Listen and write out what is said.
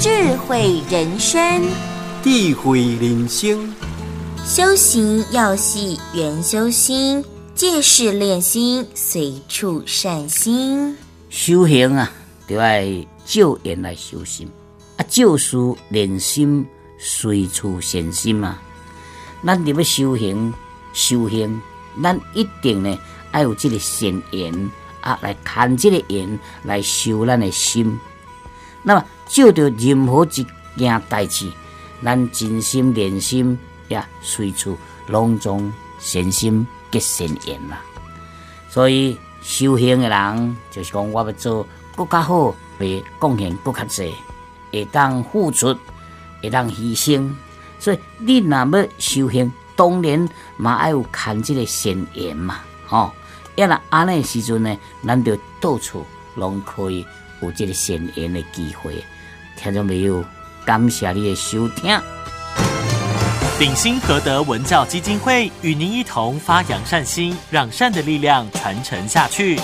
智慧人生，智慧人生，修行要系缘修心，借势练心，随处善心。修行啊，就要照缘来修心啊，照事练心，随处善心啊。咱入要修行，修行，咱一定呢要有这个善缘啊，来看这个缘来修咱的心。那么，照着任何一件代志，咱真心连心，也随处拢总善心结善缘啦。所以修行的人，就是讲我要做更加好，会贡献更加济，会当付出，会当牺牲。所以你若要修行，当然嘛要有看这个善缘嘛，吼。要若安尼时阵呢，咱就到处拢可以有这个善缘的机会。听众朋友，感谢你的收听。鼎新和德文教基金会与您一同发扬善心，让善的力量传承下去。